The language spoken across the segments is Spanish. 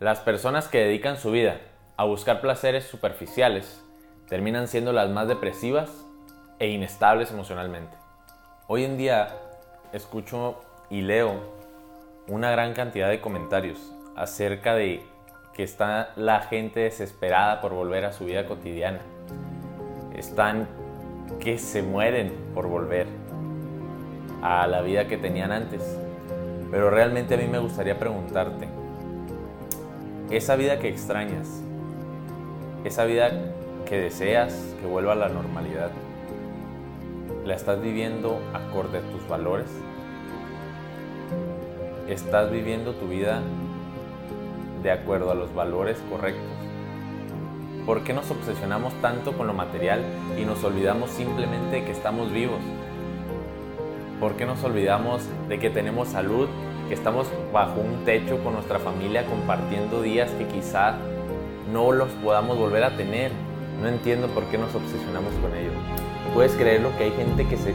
Las personas que dedican su vida a buscar placeres superficiales terminan siendo las más depresivas e inestables emocionalmente. Hoy en día escucho y leo una gran cantidad de comentarios acerca de que está la gente desesperada por volver a su vida cotidiana. Están que se mueren por volver a la vida que tenían antes. Pero realmente a mí me gustaría preguntarte, esa vida que extrañas, esa vida que deseas que vuelva a la normalidad, ¿la estás viviendo acorde a tus valores? ¿Estás viviendo tu vida de acuerdo a los valores correctos? ¿Por qué nos obsesionamos tanto con lo material y nos olvidamos simplemente de que estamos vivos? ¿Por qué nos olvidamos de que tenemos salud, que estamos bajo un techo con nuestra familia compartiendo días que quizá no los podamos volver a tener? No entiendo por qué nos obsesionamos con ello. ¿Puedes creerlo que hay gente que se,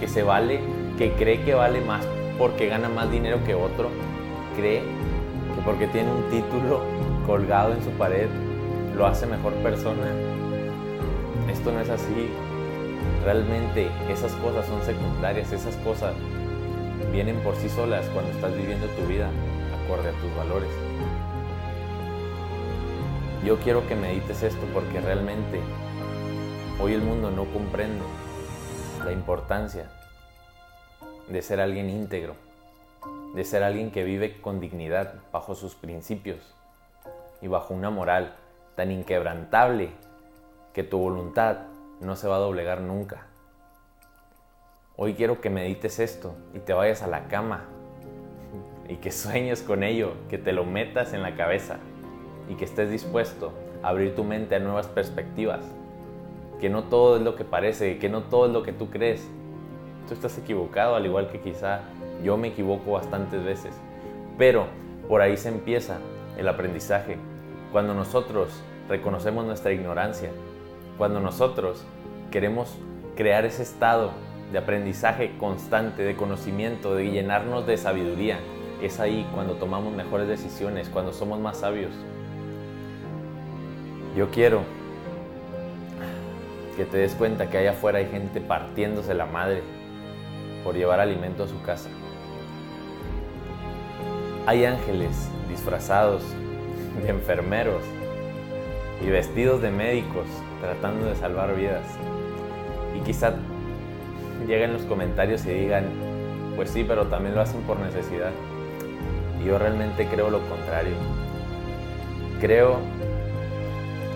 que se vale, que cree que vale más porque gana más dinero que otro? Cree que porque tiene un título colgado en su pared lo hace mejor persona. Esto no es así. Realmente esas cosas son secundarias, esas cosas vienen por sí solas cuando estás viviendo tu vida acorde a tus valores. Yo quiero que medites esto porque realmente hoy el mundo no comprende la importancia de ser alguien íntegro, de ser alguien que vive con dignidad bajo sus principios y bajo una moral tan inquebrantable que tu voluntad no se va a doblegar nunca. Hoy quiero que medites esto y te vayas a la cama y que sueñes con ello, que te lo metas en la cabeza y que estés dispuesto a abrir tu mente a nuevas perspectivas. Que no todo es lo que parece, que no todo es lo que tú crees. Tú estás equivocado, al igual que quizá yo me equivoco bastantes veces. Pero por ahí se empieza el aprendizaje. Cuando nosotros reconocemos nuestra ignorancia, cuando nosotros queremos crear ese estado de aprendizaje constante, de conocimiento, de llenarnos de sabiduría, es ahí cuando tomamos mejores decisiones, cuando somos más sabios. Yo quiero que te des cuenta que allá afuera hay gente partiéndose la madre por llevar alimento a su casa. Hay ángeles disfrazados de enfermeros y vestidos de médicos tratando de salvar vidas. Y quizá lleguen los comentarios y digan, pues sí, pero también lo hacen por necesidad. Y yo realmente creo lo contrario. Creo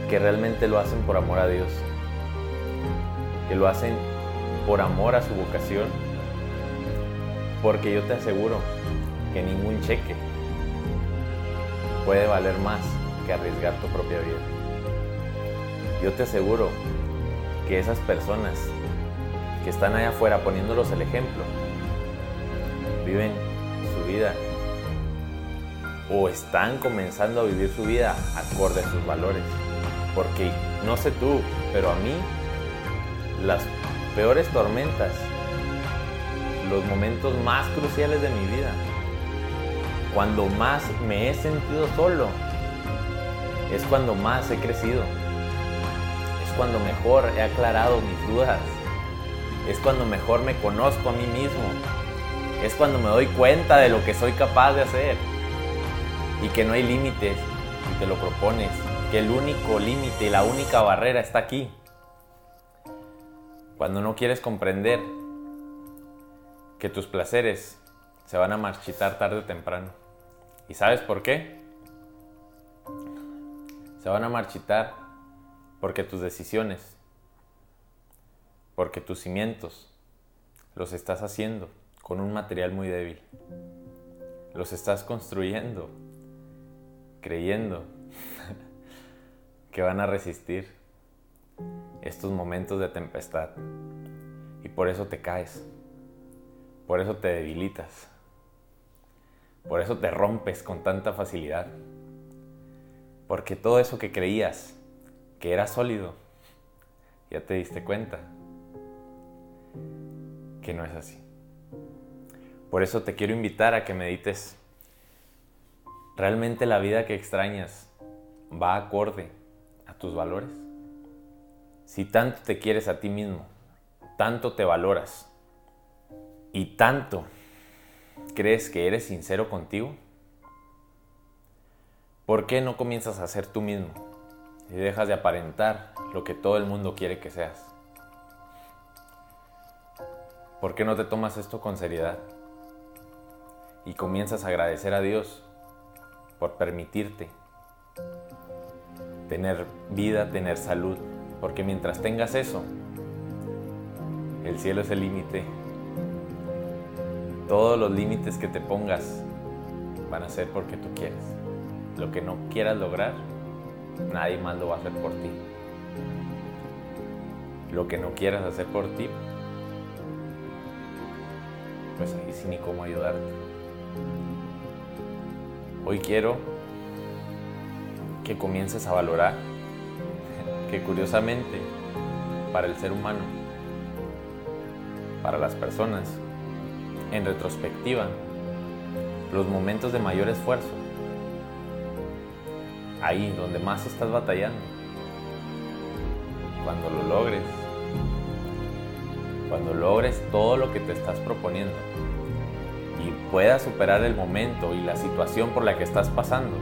que realmente lo hacen por amor a Dios. Que lo hacen por amor a su vocación. Porque yo te aseguro que ningún cheque puede valer más que arriesgar tu propia vida. Yo te aseguro que esas personas que están allá afuera poniéndolos el ejemplo, viven su vida o están comenzando a vivir su vida acorde a sus valores. Porque no sé tú, pero a mí las peores tormentas, los momentos más cruciales de mi vida, cuando más me he sentido solo, es cuando más he crecido. Es cuando mejor he aclarado mis dudas. Es cuando mejor me conozco a mí mismo. Es cuando me doy cuenta de lo que soy capaz de hacer. Y que no hay límites si te lo propones. Que el único límite y la única barrera está aquí. Cuando no quieres comprender que tus placeres se van a marchitar tarde o temprano. ¿Y sabes por qué? Se van a marchitar porque tus decisiones, porque tus cimientos los estás haciendo con un material muy débil. Los estás construyendo creyendo que van a resistir estos momentos de tempestad. Y por eso te caes. Por eso te debilitas. Por eso te rompes con tanta facilidad. Porque todo eso que creías que era sólido, ya te diste cuenta que no es así. Por eso te quiero invitar a que medites ¿realmente la vida que extrañas va acorde a tus valores? Si tanto te quieres a ti mismo, tanto te valoras y tanto crees que eres sincero contigo, ¿por qué no comienzas a ser tú mismo y dejas de aparentar lo que todo el mundo quiere que seas? ¿Por qué no te tomas esto con seriedad y comienzas a agradecer a Dios por permitirte tener vida, tener salud? Porque mientras tengas eso, el cielo es el límite. Todos los límites que te pongas van a ser porque tú quieres. Lo que no quieras lograr, nadie más lo va a hacer por ti. Lo que no quieras hacer por ti, pues ahí sí ni cómo ayudarte. Hoy quiero que comiences a valorar que curiosamente para el ser humano, para las personas, en retrospectiva, los momentos de mayor esfuerzo, ahí donde más estás batallando, cuando lo logres, cuando logres todo lo que te estás proponiendo y puedas superar el momento y la situación por la que estás pasando,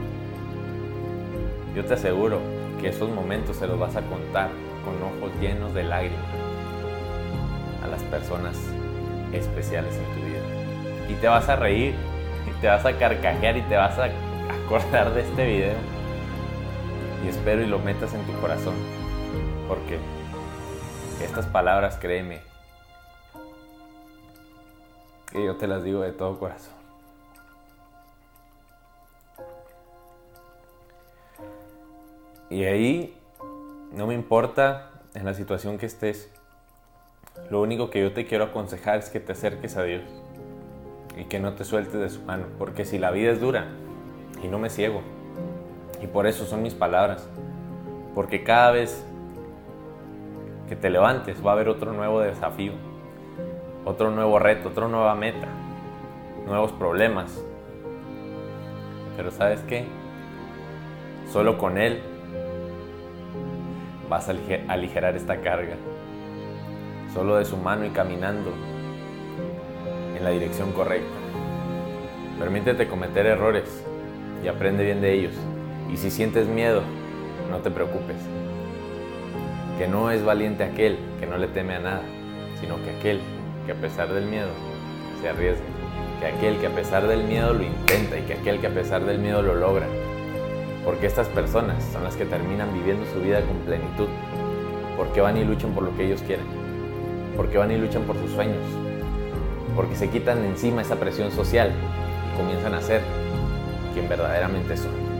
yo te aseguro que esos momentos se los vas a contar con ojos llenos de lágrimas a las personas especiales en tu vida. Y te vas a reír, y te vas a carcajear y te vas a acordar de este video. Y espero y lo metas en tu corazón. Porque estas palabras, créeme, que yo te las digo de todo corazón. Y ahí no me importa en la situación que estés. Lo único que yo te quiero aconsejar es que te acerques a Dios y que no te sueltes de su mano, porque si la vida es dura y no me ciego, y por eso son mis palabras, porque cada vez que te levantes va a haber otro nuevo desafío, otro nuevo reto, otra nueva meta, nuevos problemas. Pero sabes qué? Solo con Él vas a aligerar esta carga. Solo de su mano y caminando en la dirección correcta. Permítete cometer errores y aprende bien de ellos. Y si sientes miedo, no te preocupes. Que no es valiente aquel que no le teme a nada, sino que aquel que a pesar del miedo se arriesga. Que aquel que a pesar del miedo lo intenta y que aquel que a pesar del miedo lo logra. Porque estas personas son las que terminan viviendo su vida con plenitud. Porque van y luchan por lo que ellos quieren. Porque van y luchan por sus sueños. Porque se quitan encima esa presión social y comienzan a ser quien verdaderamente son.